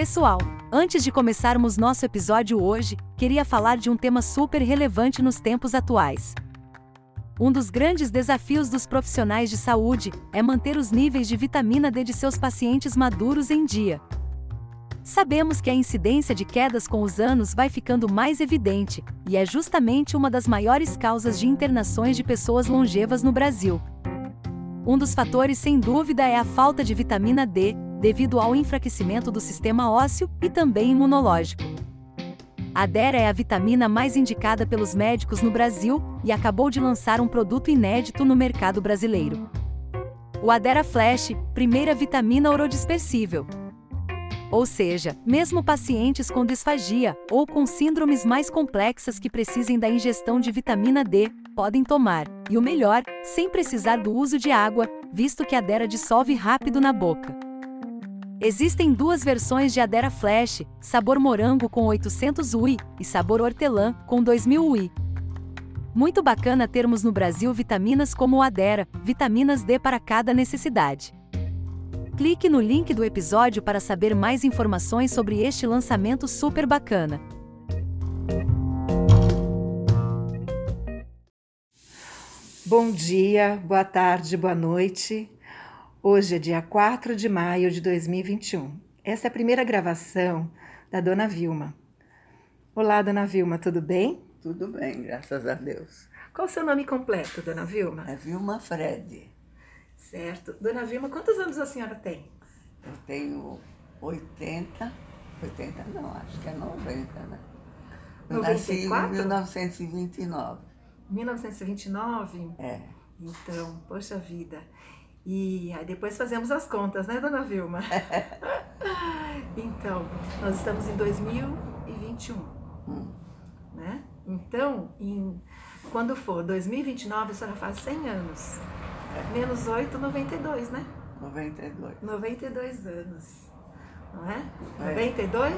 Pessoal, antes de começarmos nosso episódio hoje, queria falar de um tema super relevante nos tempos atuais. Um dos grandes desafios dos profissionais de saúde é manter os níveis de vitamina D de seus pacientes maduros em dia. Sabemos que a incidência de quedas com os anos vai ficando mais evidente, e é justamente uma das maiores causas de internações de pessoas longevas no Brasil. Um dos fatores, sem dúvida, é a falta de vitamina D, devido ao enfraquecimento do sistema ósseo e também imunológico. A Dera é a vitamina mais indicada pelos médicos no Brasil e acabou de lançar um produto inédito no mercado brasileiro. O Adera Flash, primeira vitamina orodispersível, ou seja, mesmo pacientes com disfagia ou com síndromes mais complexas que precisem da ingestão de vitamina D, podem tomar, e o melhor, sem precisar do uso de água, visto que a Adera dissolve rápido na boca. Existem duas versões de Adera Flash, sabor morango com 800 UI e sabor hortelã com 2000 UI. Muito bacana termos no Brasil vitaminas como o Adera, vitaminas D para cada necessidade. Clique no link do episódio para saber mais informações sobre este lançamento super bacana. Bom dia, boa tarde, boa noite. Hoje é dia 4 de maio de 2021. Essa é a primeira gravação da Dona Vilma. Olá, Dona Vilma, tudo bem? Tudo bem, graças a Deus. Qual o seu nome completo, Dona Vilma? É Vilma Fred. Certo. Dona Vilma, quantos anos a senhora tem? Eu tenho 80, 80 não, acho que é 90, né? Eu 94? nasci em 1929. 1929? É. Então, poxa vida. E aí depois fazemos as contas, né, Dona Vilma? então, nós estamos em 2021, Hum. né? Então, em, quando for 2029, a senhora faz 100 anos. Menos 8, 92, né? 92. 92 anos. Não é? É. 92?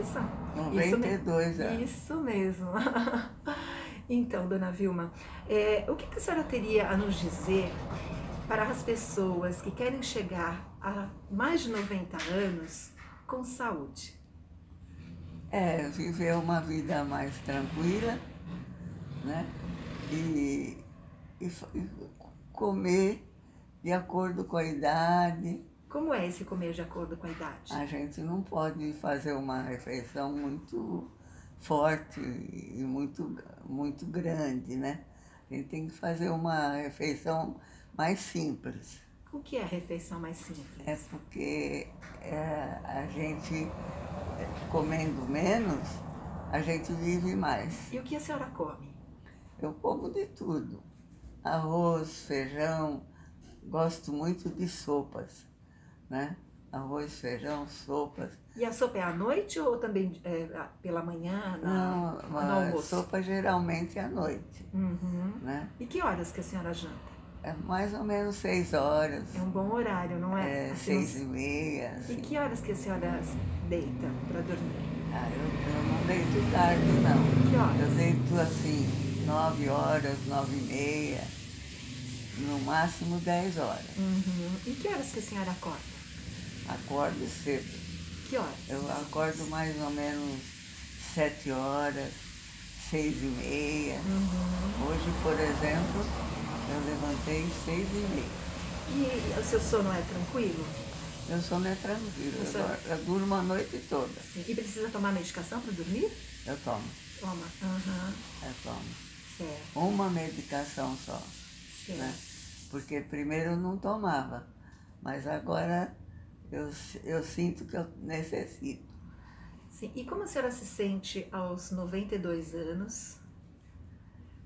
Isso? 92 Isso, anos. Isso mesmo. então, dona Vilma, é, o que, que a senhora teria a nos dizer para as pessoas que querem chegar a mais de 90 anos com saúde? É, viver uma vida mais tranquila, né? E, e e comer de acordo com a idade. Como é esse comer de acordo com a idade? A gente não pode fazer uma refeição muito forte e muito, muito grande, né? A gente tem que fazer uma refeição mais simples. O que é a refeição mais simples? É porque é, a gente, é, comendo menos, a gente vive mais. E o que a senhora come? Eu como de tudo. Arroz, feijão, gosto muito de sopas, né? Arroz, feijão, sopas. E a sopa é à noite ou também é, pela manhã, na, Não, no a almoço? sopa geralmente à noite, Uhum. né? E que horas que a senhora janta? É mais ou menos seis horas, É um bom horário, não é? é, Assim, seis e meia. E assim. que horas que a senhora deita para dormir? Ah, eu, eu não deito tarde, não. Que Eu horas? deito assim, nove horas, nove e meia, no máximo dez horas. Uhum. E que horas que a senhora acorda? Acordo cedo. Que horas? Eu acordo mais ou menos sete horas, seis e meia. Uhum. Hoje, por exemplo, eu levantei seis e meia. E o seu sono é tranquilo? Meu sono é tranquilo, eu, dor- eu durmo a noite toda. Sim. E precisa tomar medicação para dormir? Eu tomo, Toma. Aham. eu tomo. Certo. Uma medicação só, certo. né? Porque primeiro eu não tomava, mas agora eu, eu sinto que eu necessito. Sim. E como a senhora se sente aos 92 anos,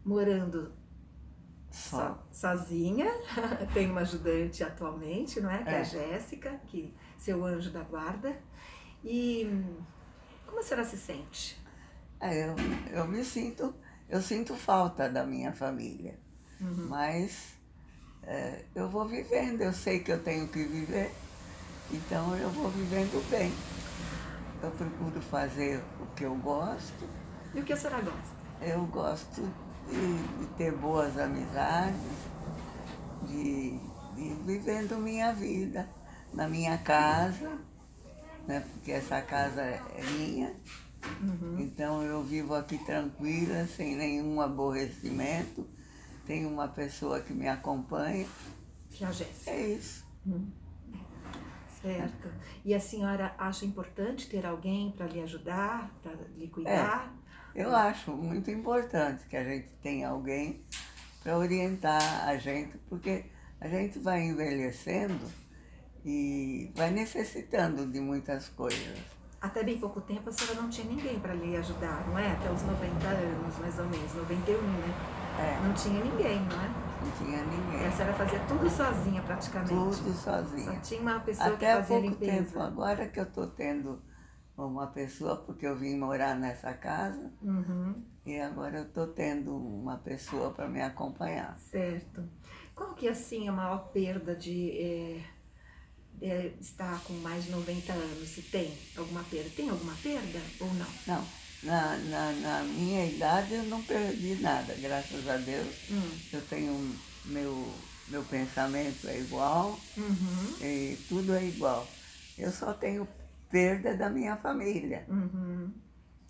morando Só. so- sozinha? Tem uma ajudante atualmente, não é? Que é, a É. Jéssica, que seu anjo da guarda. E como a senhora se sente? É, eu, eu me sinto, eu sinto falta da minha família. Uhum. Mas é, eu vou vivendo, eu sei que eu tenho que viver, então eu vou vivendo bem. Eu procuro fazer o que eu gosto, E o que a senhora gosta? eu gosto de, de ter boas amizades, de, de ir vivendo minha vida na minha casa, né? Porque essa casa é minha. Uhum. Então eu vivo aqui tranquila, sem nenhum aborrecimento. Tenho uma pessoa que me acompanha. Que é a Jéssica. É isso. Certo. E a senhora acha importante ter alguém para lhe ajudar, para lhe cuidar? Eu acho muito importante que a gente tenha alguém para orientar a gente, porque a gente vai envelhecendo e vai necessitando de muitas coisas. Até bem pouco tempo a senhora não tinha ninguém para lhe ajudar, não é? Até os 90 anos, mais ou menos, 91, né? É, Não tinha ninguém, não é? não tinha E a ninguém. senhora fazia tudo sozinha praticamente. Tudo Só sozinha. tinha uma pessoa Até que fazia pouco limpeza. tempo, agora que eu estou tendo uma pessoa, porque eu vim morar nessa casa, Uhum, e agora eu estou tendo uma pessoa para me acompanhar. certo. Qual que assim a maior perda de eh, estar com mais de 90 anos? Se tem alguma perda? Tem alguma perda ou não? Não, na, na, na minha idade eu não perdi nada, graças a Deus. Hum, Eu tenho meu, meu pensamento é igual Uhum, e tudo é igual. Eu só tenho perda da minha família. uhum,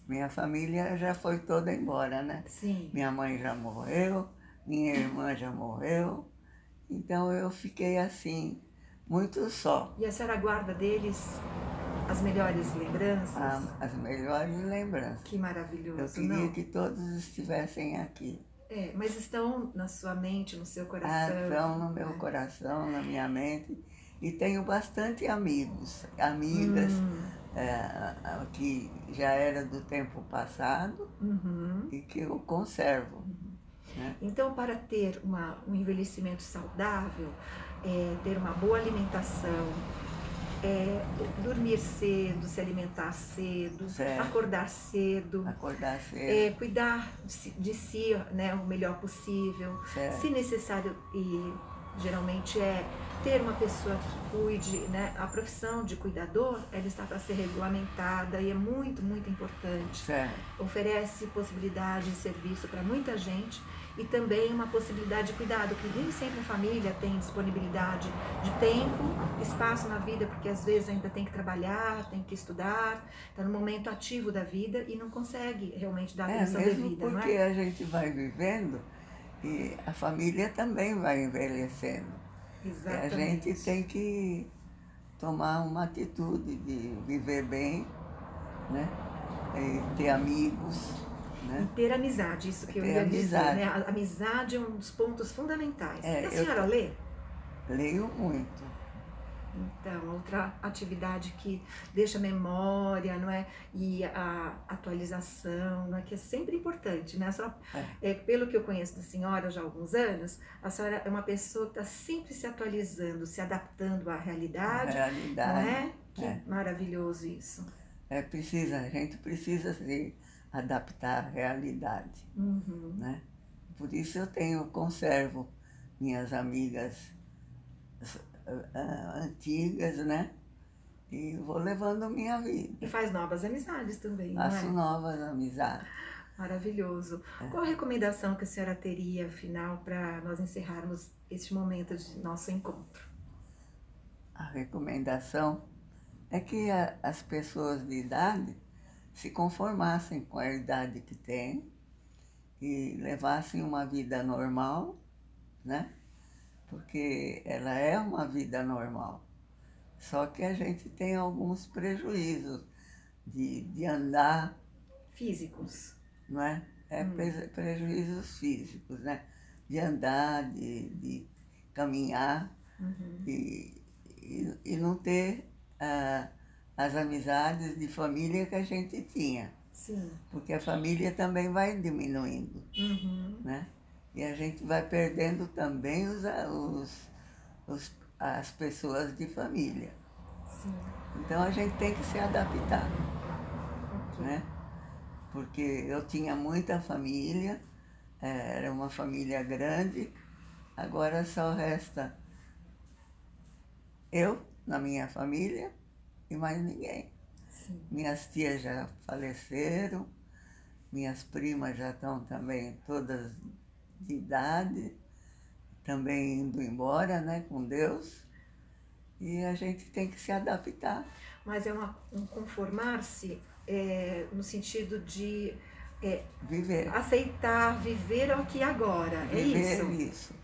Minha família já foi toda embora, né? sim. Minha mãe já morreu, minha irmã já morreu. Então eu fiquei assim, muito só. E a senhora guarda deles as melhores lembranças? a- As melhores lembranças. Que maravilhoso, Eu queria não? que todos estivessem aqui. É, mas estão na sua mente, no seu Ah, coração. Estão no meu coração, na minha mente. E tenho bastante amigos, amigas Hum, é, que já era do tempo passado uhum. e que eu conservo. né? Então, para ter uma, um envelhecimento saudável, é, ter uma boa alimentação, é, dormir cedo, se alimentar cedo, Certo. acordar cedo, Acordar cedo, é, cuidar de si- de si né, o melhor possível, certo? se necessário e geralmente é ter uma pessoa que cuide, né? A profissão de cuidador, ela está para ser regulamentada e é muito, muito importante. certo. Oferece possibilidade de serviço para muita gente e também uma possibilidade de cuidado, que nem sempre a família tem disponibilidade de tempo, espaço na vida, porque às vezes ainda tem que trabalhar, tem que estudar, está no momento ativo da vida e não consegue realmente dar É, atenção mesmo devida, não porque é? a gente vai vivendo e a família também vai envelhecendo. E a Exatamente. gente tem que tomar uma atitude de viver bem, né? E ter amigos, né? E ter amizade, isso que eu ia dizer, amizade. né? A amizade é um dos pontos fundamentais. É, a eu- senhora lê? Leio muito. Então, outra atividade que deixa memória, não é? E a atualização, não é? Que é sempre importante, né? A senhora, é, pelo que eu conheço da senhora já há alguns anos, a senhora é uma pessoa que está sempre se atualizando, se adaptando à A realidade, realidade. não é? Que É. maravilhoso isso. É, precisa, a gente precisa se adaptar à realidade, Uhum. né? Por isso eu tenho, conservo minhas amigas ah, antigas, né? E vou levando minha vida. E faz novas amizades também, não Faço é? novas amizades. Maravilhoso. É. Qual a recomendação que a senhora teria, afinal, para nós encerrarmos este momento de nosso encontro? A recomendação é que a- as pessoas de idade se conformassem com a idade que têm e levassem uma vida normal, né? Porque ela é uma vida normal. Só que a gente tem alguns prejuízos de, de andar, Físicos. não é? É Hum. pre- prejuízos físicos, né? De andar, de, de caminhar Uhum. e, e, e não ter ah, as amizades de família que a gente tinha, Sim. porque a família também vai diminuindo, Uhum. né? E a gente vai perdendo também os, os, os- as pessoas de família. Sim. Então a gente tem que se adaptar, Ok. né? Porque eu tinha muita família, eh, era uma família grande, agora só resta eu na minha família e mais ninguém. Sim. Minhas tias já faleceram, minhas primas já estão também todas de idade, também indo embora, né, com Deus. E a gente tem que se adaptar. Mas é uma, um conformar-se é, no sentido de é, viver. aceitar, viver aqui agora. Viver é isso? isso.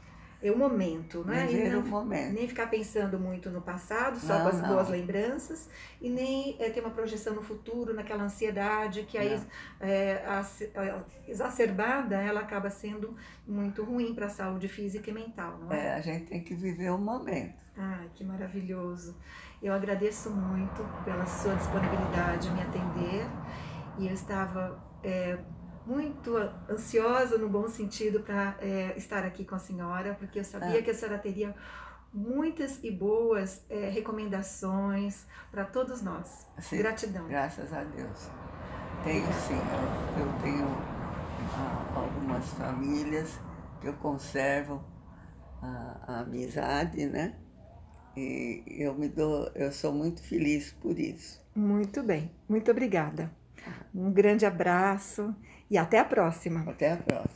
É o momento, né? Viver não, o momento. Nem ficar pensando muito no passado, só Não, com as não. boas lembranças, e nem é, ter uma projeção no futuro, naquela ansiedade que aí é, exacerbada, ela acaba sendo muito ruim para a saúde física e mental, não é? É, a gente tem que viver o momento. Ai, que maravilhoso. Eu agradeço muito pela sua disponibilidade me atender e eu estava é, muito ansiosa, no bom sentido, para estar aqui com a senhora, porque eu sabia Ah. que a senhora teria muitas e boas é, recomendações para todos nós. Sim, Gratidão. Graças a Deus. Tenho sim. Eu tenho ah, algumas famílias que eu conservo a, a amizade, né? E eu me dou, eu sou muito feliz por isso. Muito bem, muito obrigada. Um grande abraço e até a próxima. Até a próxima.